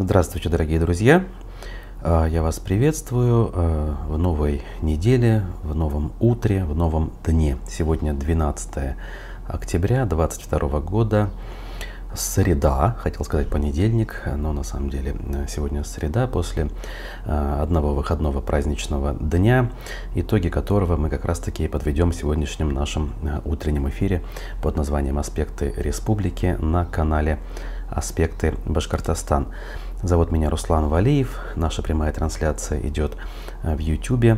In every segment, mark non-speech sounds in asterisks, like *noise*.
Здравствуйте, дорогие друзья! А, я вас приветствую а, в новой неделе, в новом утре, в новом дне. Сегодня 12 октября 2022 года, среда, хотел сказать понедельник, но на самом деле э, сегодня среда после а, одного выходного праздничного дня, итоги которого мы как раз таки подведем в сегодняшнем нашем э, утреннем эфире под названием «Аспекты республики» на канале «Аспекты Башкортостан». Зовут меня Руслан Валиев. Наша прямая трансляция идет э, в YouTube, э,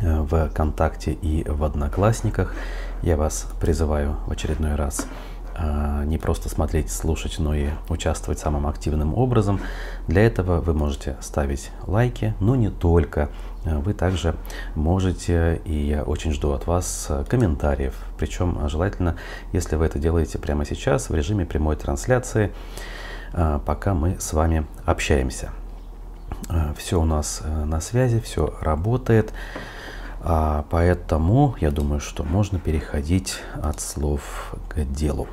в ВКонтакте и в Одноклассниках. Я вас призываю в очередной раз э, не просто смотреть, слушать, но и участвовать самым активным образом. Для этого вы можете ставить лайки, но не только. Вы также можете, и я очень жду от вас комментариев. Причем желательно, если вы это делаете прямо сейчас в режиме прямой трансляции, пока мы с вами общаемся. А, все у нас э, на связи, все работает. А, поэтому я думаю, что можно переходить от слов к делу.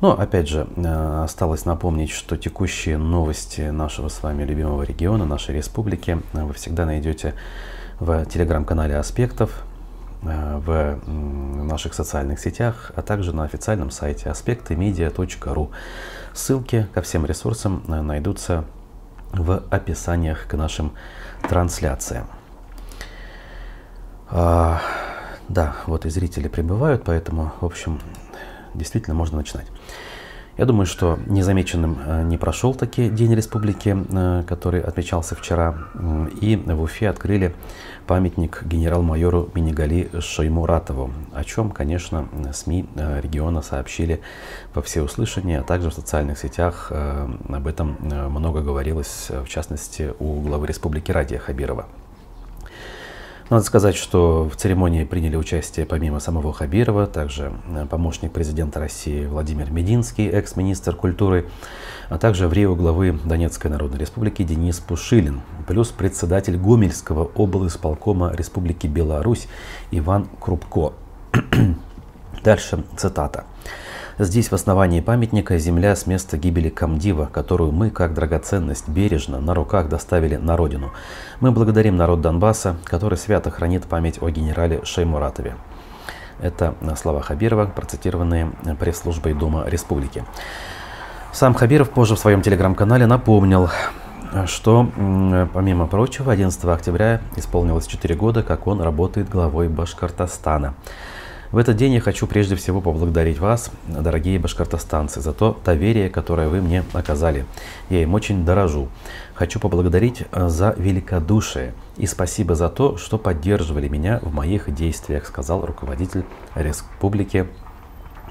Но опять же, э, осталось напомнить, что текущие новости нашего с вами любимого региона, нашей республики, вы всегда найдете в телеграм-канале Аспектов, Э, в наших социальных сетях, а также на официальном сайте аспектымедиа.ру. Ссылки ко всем ресурсам э, найдутся в описаниях к нашим трансляциям. А, да, вот и зрители прибывают, поэтому, в общем, действительно можно начинать. Я думаю, что незамеченным э, не прошел таки День Республики, э, который отмечался вчера. И в Уфе открыли памятник генерал-майору Минигали Шаймуратову, о чем, конечно, СМИ э, региона сообщили во всеуслышание, а также в социальных сетях об этом много говорилось, в частности, у главы республики Радия Хабирова. Надо сказать, что в церемонии приняли участие помимо самого Хабирова, также э, помощник президента России Владимир Мединский, экс-министр культуры, а также в Рио главы Донецкой Народной Республики Денис Пушилин, плюс председатель Гомельского облисполкома Республики Беларусь Иван Крупко. *clears throat* Дальше цитата. Здесь, в основании памятника, земля с места гибели Камдива, которую мы, как драгоценность, бережно на руках доставили на родину. Мы благодарим народ Донбасса, который свято хранит память о генерале Шеймуратове. Это слова Хабирова, процитированные пресс-службой Дума Республики. Сам Хабиров позже в своем телеграм-канале напомнил, что, помимо прочего, 11 октября исполнилось 4 года, как он работает главой Башкортостана. В этот день я хочу прежде всего поблагодарить вас, дорогие башкортостанцы, за то доверие, которое вы мне оказали. Я им очень дорожу. Хочу поблагодарить э, за великодушие и спасибо за то, что поддерживали меня в моих действиях, сказал руководитель республики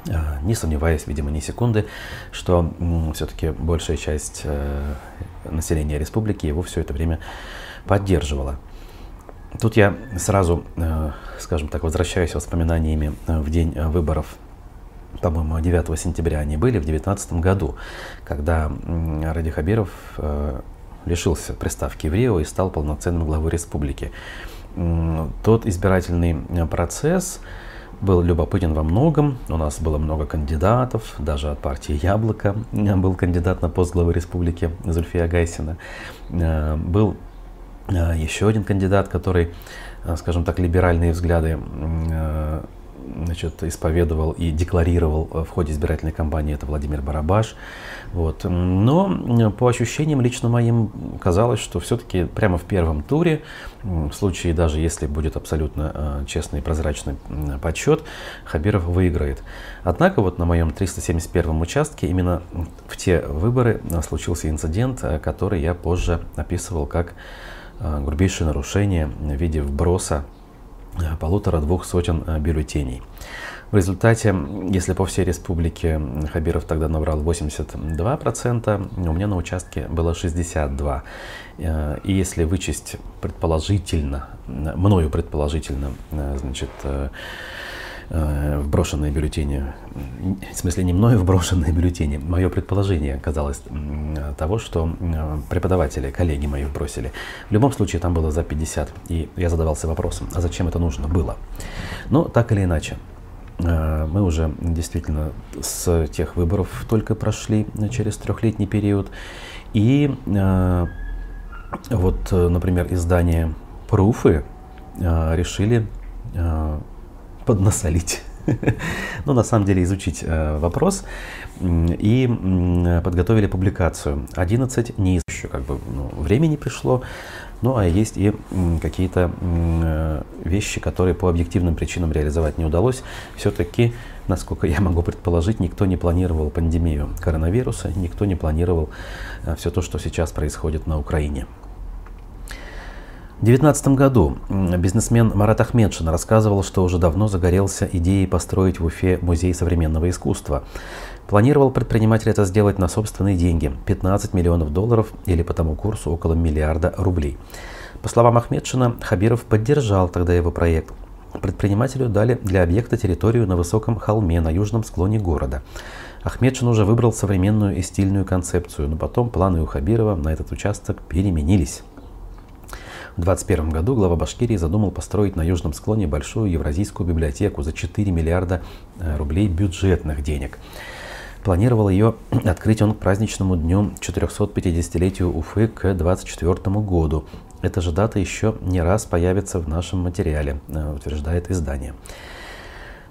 э, не сомневаясь, видимо, ни секунды, что все-таки большая часть э, населения республики его все это время поддерживала. Тут я сразу, э, скажем так, возвращаюсь воспоминаниями э, в день э, выборов по-моему, 9 сентября они были в 2019 году, когда Ради Хабиров лишился приставки в Рио и стал полноценным главой республики. Тот избирательный процесс был любопытен во многом. У нас было много кандидатов, даже от партии «Яблоко» был кандидат на пост главы республики Зульфия Гайсина. Был еще один кандидат, который, а, скажем так, либеральные взгляды а, значит, исповедовал и декларировал в ходе избирательной кампании, это Владимир Барабаш. Вот. Но по ощущениям лично моим казалось, что все-таки прямо в первом туре, в случае даже если будет абсолютно честный и прозрачный подсчет, Хабиров выиграет. Однако вот на моем 371 участке именно в те выборы случился инцидент, который я позже описывал как Э, грубейшее нарушение в виде вброса э, полутора-двух сотен э, бюллетеней. В результате, если по всей республике Хабиров тогда набрал 82%, у меня на участке было 62%. И если вычесть предположительно, мною предположительно, значит, э, вброшенные бюллетени, в смысле не мною *laughs* вброшенные бюллетени, мое предположение казалось того, что преподаватели, коллеги мои вбросили. В любом случае там было за 50, и я задавался вопросом, а зачем это нужно было? Но так или иначе, Мы уже действительно с тех выборов только прошли через трехлетний период. И вот, например, издание «Пруфы» решили поднасолить *laughs* ну, на самом деле, изучить э, вопрос и подготовили публикацию. 11 не еще как бы ну, времени пришло, ну а есть и какие-то э, вещи, которые по объективным причинам реализовать не удалось. Все-таки, насколько я могу предположить, никто не планировал пандемию коронавируса, никто не планировал э, все то, что сейчас происходит на Украине. В 2019 году бизнесмен Марат Ахмедшин рассказывал, что уже давно загорелся идеей построить в Уфе музей современного искусства. Планировал предприниматель это сделать на собственные деньги – 15 миллионов долларов или по тому курсу около миллиарда рублей. По словам Ахмедшина, Хабиров поддержал тогда его проект. Предпринимателю дали для объекта территорию на высоком холме на южном склоне города. Ахмедшин уже выбрал современную и стильную концепцию, но потом планы у Хабирова на этот участок переменились. В 2021 году глава Башкирии задумал построить на южном склоне большую евразийскую библиотеку за 4 миллиарда э, рублей бюджетных денег. Планировал ее *clears throat* открыть он к праздничному дню 450-летию Уфы к 24 году. Эта же дата еще не раз появится в нашем материале, э, утверждает издание.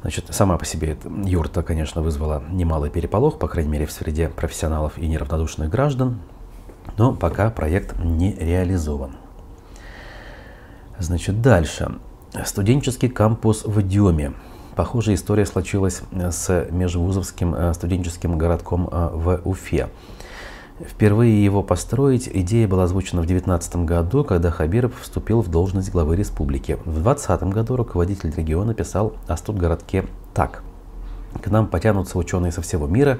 Значит, сама по себе эта юрта, конечно, вызвала немалый переполох, по крайней мере, в среде профессионалов и неравнодушных граждан, но пока проект не реализован. Значит, дальше. Студенческий кампус в Дюме. Похожая история случилась с межвузовским э, студенческим городком э, в Уфе. Впервые его построить идея была озвучена в 2019 году, когда Хабиров вступил в должность главы республики. В 2020 году руководитель региона писал о студгородке так. К нам потянутся ученые со всего мира.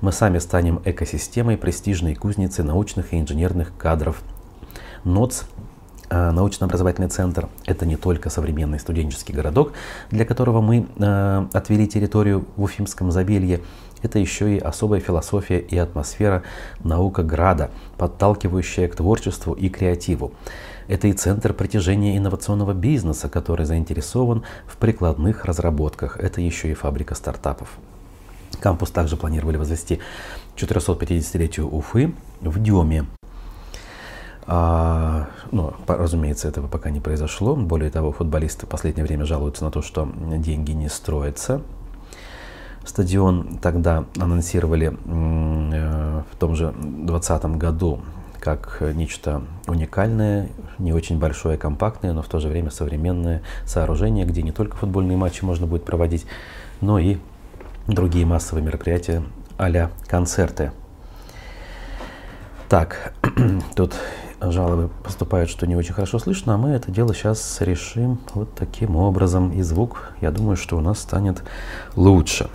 Мы сами станем экосистемой престижной кузницы научных и инженерных кадров. НОЦ Э, научно-образовательный центр – это не только современный студенческий городок, для которого мы э, отвели территорию в Уфимском забелье, это еще и особая философия и атмосфера наука града, подталкивающая к творчеству и креативу. Это и центр притяжения инновационного бизнеса, который заинтересован в прикладных разработках. Это еще и фабрика стартапов. Кампус также планировали возвести 450-летию Уфы в Дюме. А, ну, разумеется, этого пока не произошло. Более того, футболисты в последнее время жалуются на то, что деньги не строятся. Стадион тогда анонсировали э, в том же 2020 году как нечто уникальное, не очень большое, компактное, но в то же время современное сооружение, где не только футбольные матчи можно будет проводить, но и другие массовые мероприятия а концерты. Так, *clears throat* тут жалобы поступают, что не очень хорошо слышно, а мы это дело сейчас решим вот таким образом. И звук, я думаю, что у нас станет лучше.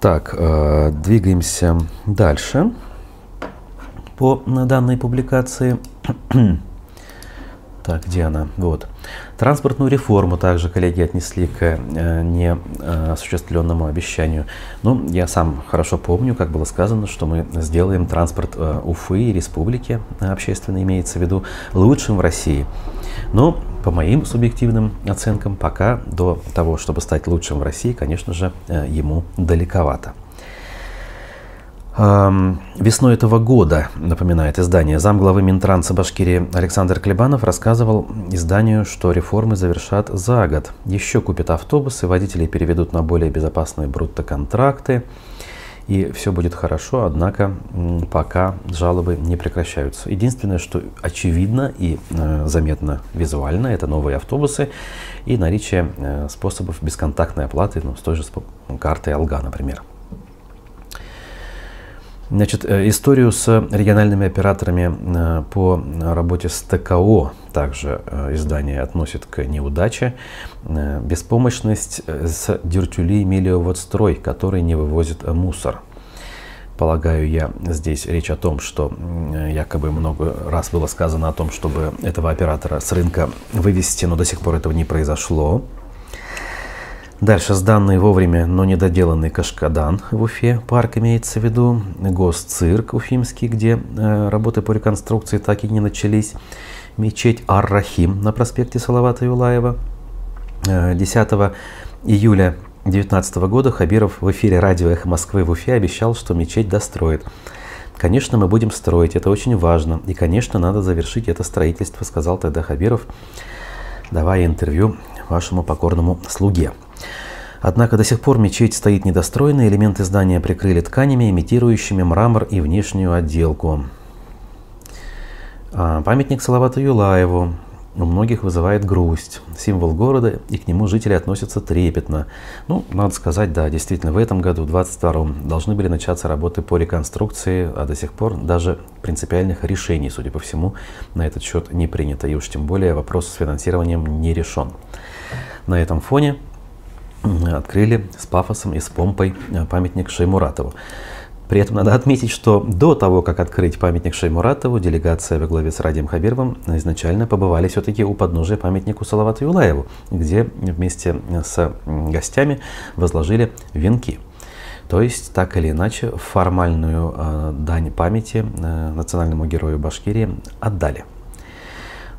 Так, э, двигаемся дальше по данной публикации. Так, где она? Вот. Транспортную реформу также коллеги отнесли к э, неосуществленному обещанию. Ну, я сам хорошо помню, как было сказано, что мы сделаем транспорт э, Уфы и республики, э, общественно имеется в виду, лучшим в России. Но по моим субъективным оценкам, пока до того, чтобы стать лучшим в России, конечно же, ему далековато. Весной этого года, напоминает издание, замглавы Минтранса Башкирии Александр Клебанов рассказывал изданию, что реформы завершат за год. Еще купят автобусы, водителей переведут на более безопасные брутто-контракты, и все будет хорошо, однако пока жалобы не прекращаются. Единственное, что очевидно и э, заметно визуально, это новые автобусы и наличие э, способов бесконтактной оплаты, ну, с той же карты Алга, например. Значит, э, историю с региональными операторами э, по работе с ТКО также э, издание относит к неудаче. Беспомощность с Дюртюли Мелиоводстрой, который не вывозит мусор. Полагаю я, здесь речь о том, что якобы много раз было сказано о том, чтобы этого оператора с рынка вывести, но до сих пор этого не произошло. Дальше сданный вовремя, но недоделанный Кашкадан в Уфе, парк имеется в виду, госцирк уфимский, где э, работы по реконструкции так и не начались, мечеть Ар-Рахим на проспекте Салавата Юлаева. 10 э, июля 2019 года Хабиров в эфире радио «Эхо Москвы» в Уфе обещал, что мечеть достроит. Конечно, мы будем строить, это очень важно. И, конечно, надо завершить это строительство, сказал тогда Хабиров, давая интервью вашему покорному слуге. Однако до сих пор мечеть стоит недостроенной, элементы здания прикрыли тканями, имитирующими мрамор и внешнюю отделку. А, памятник Салавату Юлаеву у многих вызывает грусть. Символ города, и к нему жители относятся трепетно. Ну, надо сказать, да, действительно, в этом году, в 22-м, должны были начаться работы по реконструкции, а до сих пор даже принципиальных решений, судя по всему, на этот счет не принято. И уж тем более вопрос с финансированием не решен. На этом фоне открыли с пафосом и с помпой э, памятник Шеймуратову. При этом надо отметить, что до того, как открыть памятник Шеймуратову, делегация во главе с Радием Хабировым изначально побывали все-таки у подножия памятнику Салавату Юлаеву, где вместе с гостями возложили венки. То есть, так или иначе, формальную э, дань памяти э, национальному герою Башкирии отдали.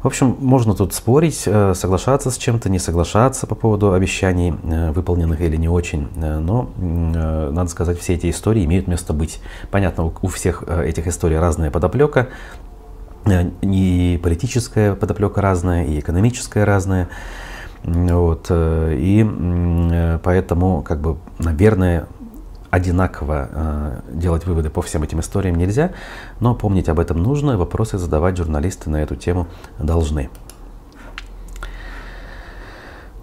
В общем, можно тут спорить, э, соглашаться с чем-то, не соглашаться по поводу обещаний, э, выполненных или не очень. Э, но, надо сказать, все эти истории имеют место быть. Понятно, у всех этих историй разная подоплека, и политическая подоплека разная, и экономическая разная. Вот, и поэтому, как бы, наверное, одинаково э, делать выводы по всем этим историям нельзя, но помнить об этом нужно, вопросы задавать журналисты на эту тему должны.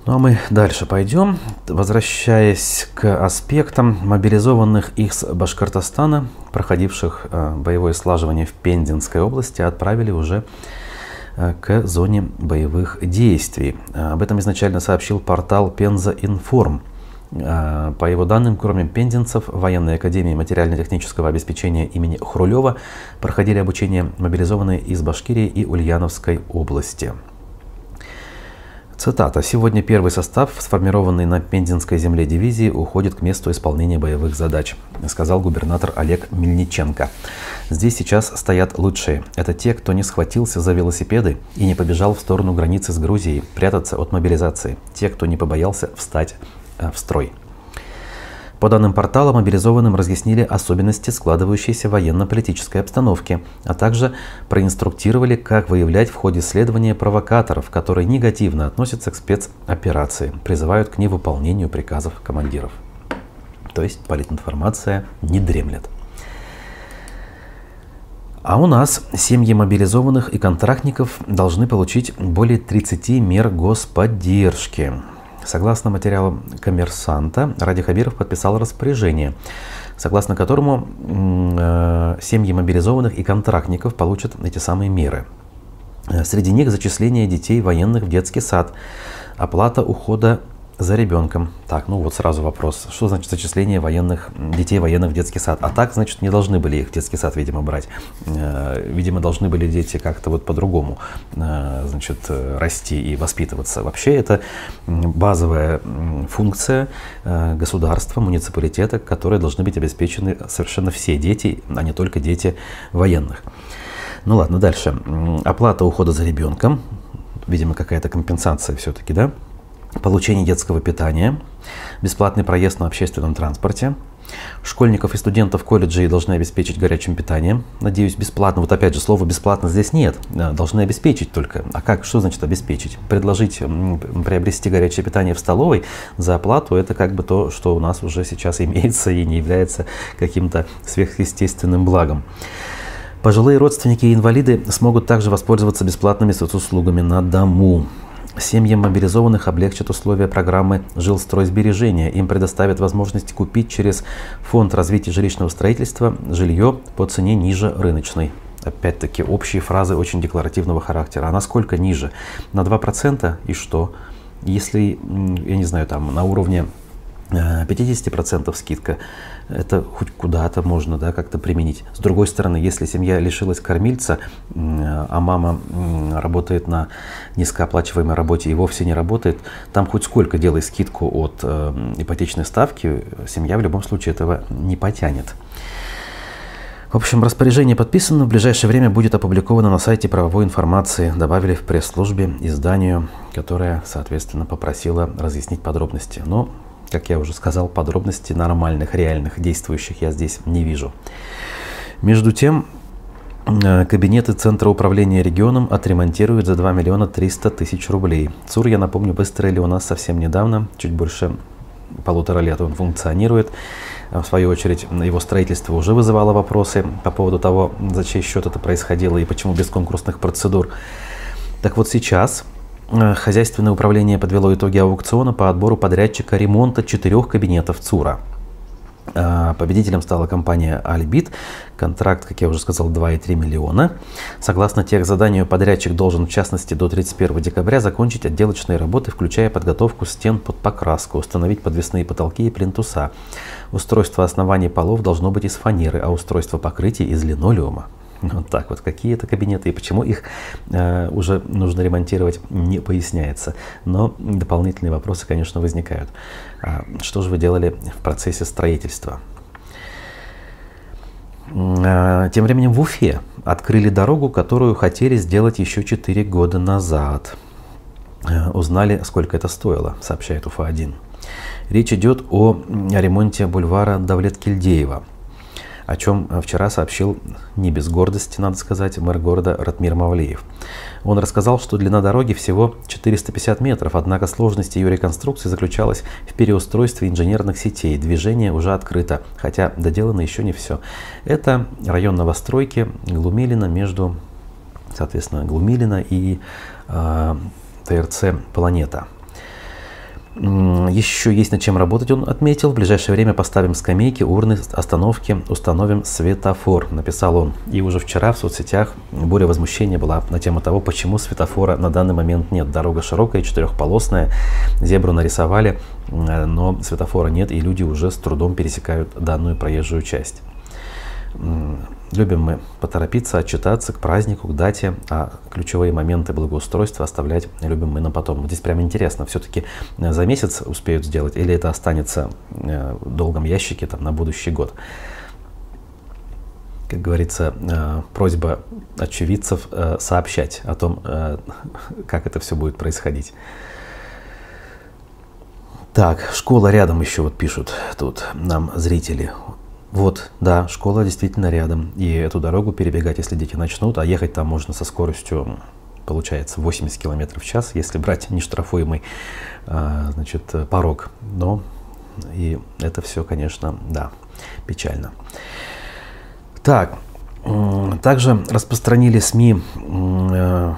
Ну а мы дальше пойдем. Возвращаясь к аспектам мобилизованных из Башкортостана, проходивших э, боевое слаживание в Пензенской области, отправили уже э, к зоне боевых действий. Об этом изначально сообщил портал Пенза Информ. А, по его данным, кроме пензенцев, в военной академии материально-технического обеспечения имени Хрулева проходили обучение мобилизованные из Башкирии и Ульяновской области. Цитата. «Сегодня первый состав, сформированный на Пензенской земле дивизии, уходит к месту исполнения боевых задач», сказал губернатор Олег Мельниченко. «Здесь сейчас стоят лучшие. Это те, кто не схватился за велосипеды и не побежал в сторону границы с Грузией, прятаться от мобилизации. Те, кто не побоялся встать в строй. По данным портала, мобилизованным разъяснили особенности складывающейся военно-политической обстановки, а также проинструктировали, как выявлять в ходе следования провокаторов, которые негативно относятся к спецоперации, призывают к невыполнению приказов командиров. То есть политинформация не дремлет. А у нас семьи мобилизованных и контрактников должны получить более 30 мер господдержки. Согласно материалам коммерсанта, Ради Хабиров подписал распоряжение, согласно которому э, семьи мобилизованных и контрактников получат эти самые меры. Среди них зачисление детей военных в детский сад, оплата ухода за ребенком. Так, ну вот сразу вопрос. Что значит зачисление военных, детей военных в детский сад? А так, значит, не должны были их в детский сад, видимо, брать. Э, видимо, должны были дети как-то вот по-другому, э, значит, расти и воспитываться. Вообще, это базовая функция э, государства, муниципалитета, которой должны быть обеспечены совершенно все дети, а не только дети военных. Ну ладно, дальше. Оплата ухода за ребенком. Видимо, какая-то компенсация все-таки, да? Получение детского питания, бесплатный проезд на общественном транспорте. Школьников и студентов колледжей должны обеспечить горячим питанием. Надеюсь, бесплатно. Вот опять же, слова бесплатно здесь нет. Должны обеспечить только. А как? Что значит обеспечить? Предложить приобрести горячее питание в столовой за оплату – это как бы то, что у нас уже сейчас *laughs* имеется и не является каким-то сверхъестественным благом. Пожилые родственники и инвалиды смогут также воспользоваться бесплатными соцуслугами на дому. Семьям мобилизованных облегчат условия программы жилстройсбережения. Им предоставят возможность купить через Фонд развития жилищного строительства жилье по цене ниже рыночной. Опять-таки общие фразы очень декларативного характера. А насколько ниже? На 2% и что? Если, я не знаю, там на уровне 50% э, скидка, это хоть куда-то можно да, как-то применить. С другой стороны, если семья лишилась кормильца, а мама работает на низкооплачиваемой работе и вовсе не работает, там хоть сколько делай скидку от э, ипотечной ставки, семья в любом случае этого не потянет. В общем, распоряжение подписано, в ближайшее время будет опубликовано на сайте правовой информации, добавили в пресс-службе изданию, которое, соответственно, попросило разъяснить подробности. Но как я уже сказал, подробностей нормальных, реальных, действующих я здесь не вижу. Между тем, э, Кабинеты Центра управления регионом отремонтируют за 2 миллиона 300 тысяч рублей. ЦУР, я напомню, выстроили у нас совсем недавно, чуть больше полутора лет он функционирует. В свою очередь, его строительство уже вызывало вопросы по поводу того, за чей счет это происходило и почему без конкурсных процедур. Так вот сейчас э, хозяйственное управление подвело итоги аукциона по отбору подрядчика ремонта четырех кабинетов ЦУРа. А, победителем стала компания Альбит. Контракт, как я уже сказал, 2,3 миллиона. Согласно тех заданию, подрядчик должен, в частности, до 31 декабря закончить отделочные работы, включая подготовку стен под покраску, установить подвесные потолки и плинтуса. Устройство оснований полов должно быть из фанеры, а устройство покрытия из линолеума. *laughs* Вот так вот, какие это кабинеты и почему их э, уже нужно ремонтировать, не поясняется. Но дополнительные вопросы, конечно, возникают. А что же вы делали в процессе строительства? А, тем временем в Уфе открыли дорогу, которую хотели сделать еще 4 года назад. Э, узнали, сколько это стоило, сообщает Уфа-1. Речь идет о ремонте бульвара Давлет-Кильдеева – о чем э, вчера сообщил не без гордости, надо сказать, мэр города Ратмир Мавлеев. Он рассказал, что длина дороги всего 450 метров, однако сложность ее реконструкции заключалась в переустройстве инженерных сетей. Движение уже открыто, хотя доделано еще не все. Это район новостройки Глумилина между, соответственно, Глумилина и э, ТРЦ «Планета». Еще есть над чем работать, он отметил. В ближайшее время поставим скамейки, урны, остановки, установим светофор, написал он. И уже вчера в соцсетях буря возмущения была на тему того, почему светофора на данный момент нет. Дорога широкая, четырехполосная, зебру нарисовали, но светофора нет, и люди уже с трудом пересекают данную проезжую часть. Любим мы поторопиться, отчитаться к празднику, к дате, а ключевые моменты благоустройства оставлять любим мы на потом. Здесь прям интересно, все-таки э, за месяц успеют сделать или это останется э, в долгом ящике там, на будущий год. Как говорится, э, просьба очевидцев сообщать о том, *laughs* как это все будет происходить. Так, школа рядом еще вот пишут тут нам зрители. Вот, да, школа действительно рядом. И эту дорогу перебегать, если дети начнут, а ехать там можно со скоростью, получается, 80 км в час, если брать нештрафуемый а, значит, порог. Но и это все, конечно, да, печально. Так, также распространили СМИ, э,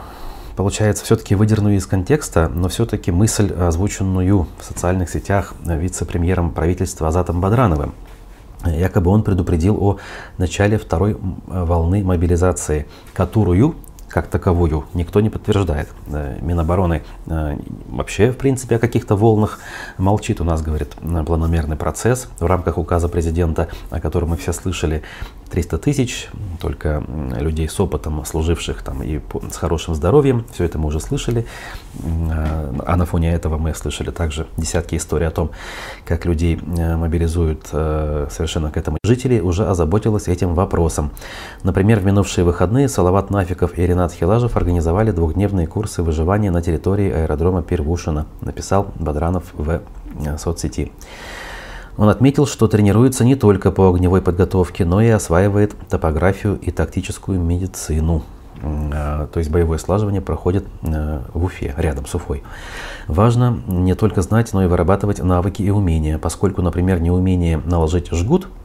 получается, все-таки выдернули из контекста, но все-таки мысль, озвученную в социальных сетях вице-премьером правительства Азатом Бадрановым – Якобы он предупредил о начале второй волны мобилизации, которую как таковую никто не подтверждает. Э, Минобороны э, вообще, в принципе, о каких-то волнах молчит. У нас, говорит, планомерный процесс в рамках указа президента, о котором мы все слышали, 300 тысяч, только людей с опытом, служивших там и с хорошим здоровьем. Все это мы уже слышали. Э, а на фоне этого мы слышали также десятки историй о том, как людей мобилизуют совершенно к этому. Жители уже озаботились этим вопросом. Например, в минувшие выходные Салават Нафиков и Ренат Ренат Хилажев организовали двухдневные курсы выживания на территории аэродрома Первушина, написал Бадранов в э, соцсети. Он отметил, что тренируется не только по огневой подготовке, но и осваивает топографию и тактическую медицину. Э, то есть боевое слаживание проходит э, в Уфе, рядом с Уфой. Важно не только знать, но и вырабатывать навыки и умения, поскольку, например, неумение наложить жгут –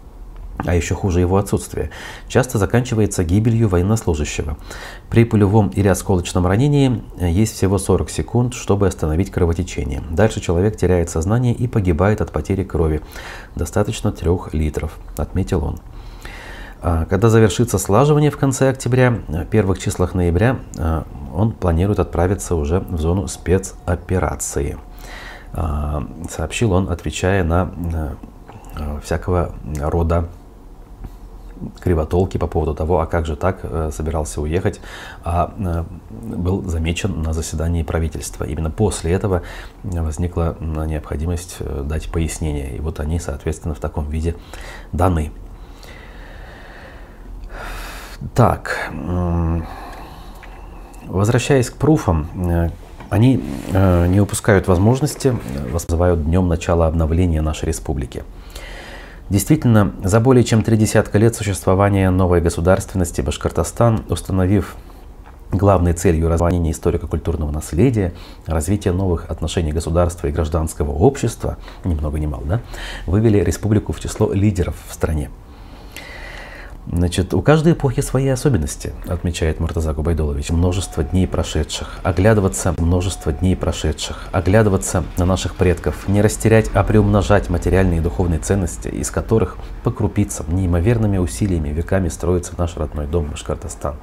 а еще хуже его отсутствие, часто заканчивается гибелью военнослужащего. При пулевом или осколочном ранении э, есть всего 40 секунд, чтобы остановить кровотечение. Дальше человек теряет сознание и погибает от потери крови. Достаточно 3 литров, отметил он. А, когда завершится слаживание в конце октября, в первых числах ноября э, он планирует отправиться уже в зону спецоперации. А, сообщил он, отвечая на э, всякого рода кривотолки по поводу того, а как же так, э, собирался уехать, а э, был замечен на заседании правительства. Именно после этого возникла необходимость э, дать пояснение. И вот они, соответственно, в таком виде даны. Так, возвращаясь к пруфам, Они не упускают возможности, вызывают днем начала обновления нашей республики. Действительно, за более чем три десятка лет существования новой государственности Башкортостан, установив главной целью развития историко-культурного наследия, развития новых отношений государства и гражданского общества, ни много ни мало, да, вывели республику в число лидеров в стране. Значит, у каждой эпохи свои особенности, отмечает Муртаза Губайдолович. Множество дней прошедших, оглядываться множество дней прошедших, оглядываться на наших предков, не растерять, а приумножать материальные и духовные ценности, из которых по крупицам, неимоверными усилиями веками строится наш родной дом Башкортостан.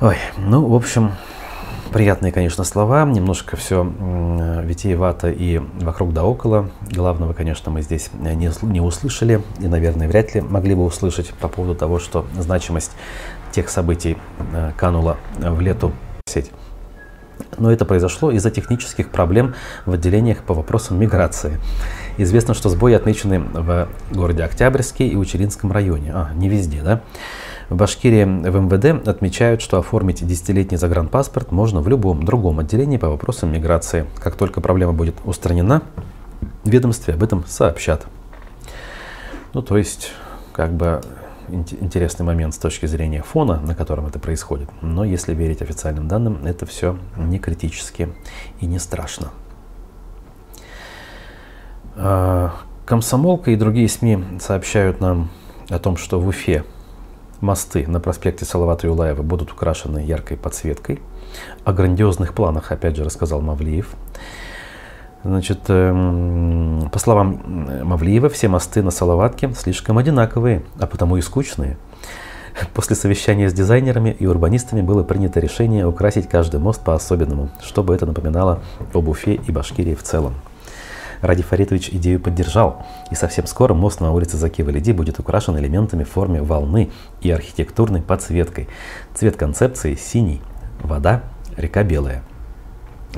Ой, ну, в общем, приятные, конечно, слова, немножко все витиевато и вокруг да около. Главного, конечно, мы здесь не, не услышали и, наверное, вряд ли могли бы услышать по поводу того, что значимость тех событий э, канула в лету сеть. Но это произошло из-за технических проблем в отделениях по вопросам миграции. Известно, что сбои отмечены в городе Октябрьске и Учеринском районе. А, не везде, да? В Башкирии в МВД отмечают, что оформить десятилетний загранпаспорт можно в любом другом отделении по вопросам миграции. Как только проблема будет устранена, ведомстве об этом сообщат. Ну, то есть, как бы интересный момент с точки зрения фона, на котором это происходит. Но если верить официальным данным, это все не критически и не страшно. А, Комсомолка и другие СМИ сообщают нам о том, что в Уфе Мосты на проспекте Салавата Юлаева будут украшены яркой подсветкой. О грандиозных планах, опять же, рассказал Мавлиев. Значит, эм, по словам Мавлиева, все мосты на Салаватке слишком одинаковые, а потому и скучные. После совещания с дизайнерами и урбанистами было принято решение украсить каждый мост по-особенному, чтобы это напоминало об Уфе и Башкирии в целом. Ради Фаритович идею поддержал, и совсем скоро мост на улице Заки-Валиди будет украшен элементами в форме волны и архитектурной подсветкой. Цвет концепции синий, вода, река белая.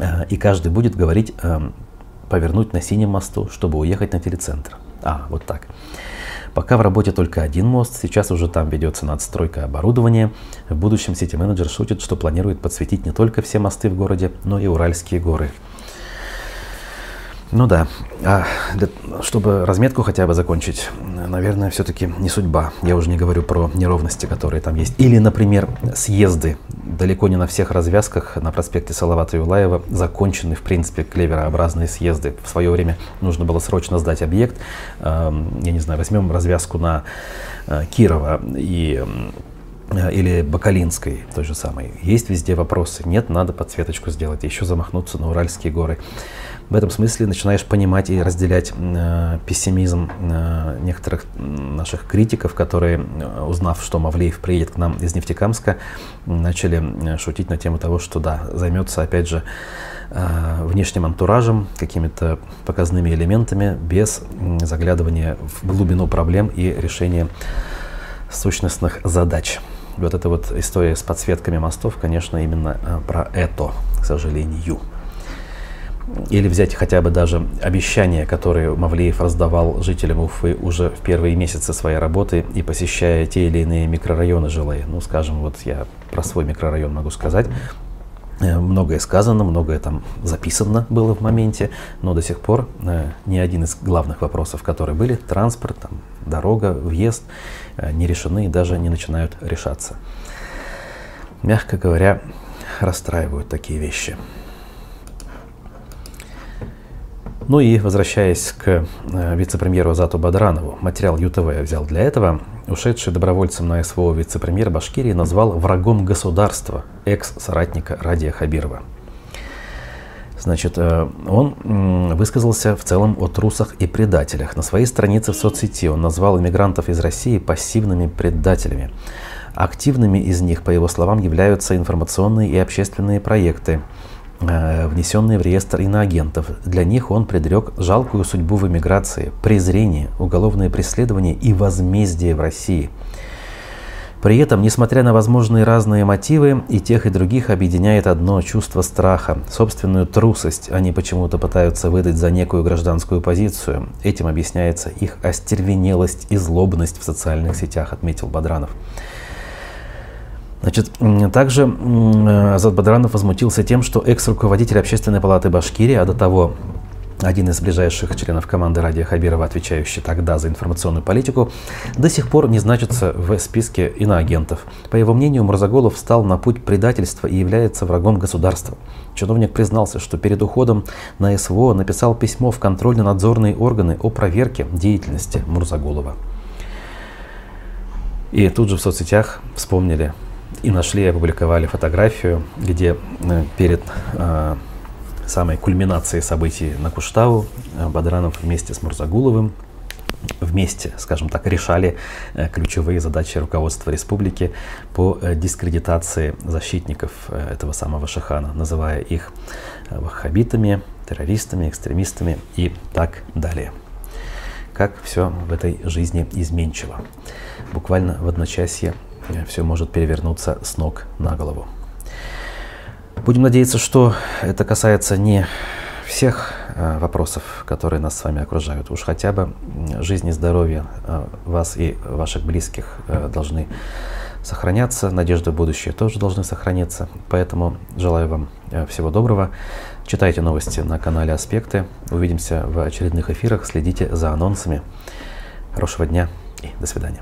А, и каждый будет говорить эм, повернуть на синем мосту, чтобы уехать на телецентр. А, вот так. Пока в работе только один мост, сейчас уже там ведется надстройка оборудования. В будущем сити-менеджер шутит, что планирует подсветить не только все мосты в городе, но и Уральские горы. Ну да, а для, чтобы разметку хотя бы закончить, наверное, все-таки не судьба. Я уже не говорю про неровности, которые там есть. Или, например, съезды. Далеко не на всех развязках на проспекте Салавата Юлаева закончены, в принципе, клеверообразные съезды. В свое время нужно было срочно сдать объект. Я не знаю, возьмем развязку на э, Кирова и или Бакалинской, той же самой. Есть везде вопросы. Нет, надо подсветочку сделать, еще замахнуться на Уральские горы в этом смысле начинаешь понимать и разделять э, пессимизм э, некоторых наших критиков, которые, э, узнав, что Мавлеев приедет к нам из Нефтекамска, начали э, шутить на тему того, что да, займется опять же э, внешним антуражем, какими-то показными элементами, без заглядывания в глубину проблем и решения сущностных задач. Вот эта вот история с подсветками мостов, конечно, именно э, про это, к сожалению. Или взять хотя бы даже обещания, которые Мавлеев раздавал жителям Уфы уже в первые месяцы своей работы и посещая те или иные микрорайоны жилые. Ну, скажем, вот я про свой микрорайон могу сказать. Э, многое сказано, многое там записано было в моменте, но до сих пор э, ни один из главных вопросов, которые были, транспорт, там, дорога, въезд, э, не решены и даже не начинают решаться. Мягко говоря, расстраивают такие вещи. Ну и возвращаясь к э, вице-премьеру Азату Бадранову, материал ЮТВ я взял для этого. Ушедший добровольцем на СВО вице-премьер Башкирии назвал врагом государства экс-соратника Радия Хабирова. Значит, э, он высказался в целом о трусах и предателях. На своей странице в соцсети он назвал иммигрантов из России пассивными предателями. Активными из них, по его словам, являются информационные и общественные проекты – внесенные в реестр иноагентов. Для них он предрек жалкую судьбу в эмиграции, презрение, уголовное преследование и возмездие в России. При этом, несмотря на возможные разные мотивы, и тех, и других объединяет одно чувство страха, собственную трусость они почему-то пытаются выдать за некую гражданскую позицию. Этим объясняется их остервенелость и злобность в социальных сетях, отметил Бадранов. Значит, также Азат Бадранов возмутился тем, что экс-руководитель Общественной палаты Башкирии, а до того один из ближайших членов команды Радия Хабирова, отвечающий тогда за информационную политику, до сих пор не значится в списке иноагентов. По его мнению, Мурзаголов встал на путь предательства и является врагом государства. Чиновник признался, что перед уходом на СВО написал письмо в контрольно-надзорные органы о проверке деятельности Мурзаголова. И тут же в соцсетях вспомнили и нашли опубликовали фотографию, где э, перед э, самой кульминацией событий на Куштау э, Бадранов вместе с Мурзагуловым вместе, скажем так, решали ключевые задачи руководства республики по дискредитации защитников этого самого Шахана, называя их ваххабитами, террористами, экстремистами и так далее. Как все в этой жизни изменчиво. Буквально в одночасье все может перевернуться с ног на голову. Будем надеяться, что это касается не всех э, вопросов, которые нас с вами окружают. Уж хотя бы жизнь и здоровье э, вас и ваших близких э, должны сохраняться, надежды в будущее тоже должны сохраниться. Поэтому желаю вам всего доброго. Читайте новости на канале Аспекты. Увидимся в очередных эфирах. Следите за анонсами. Хорошего дня и до свидания.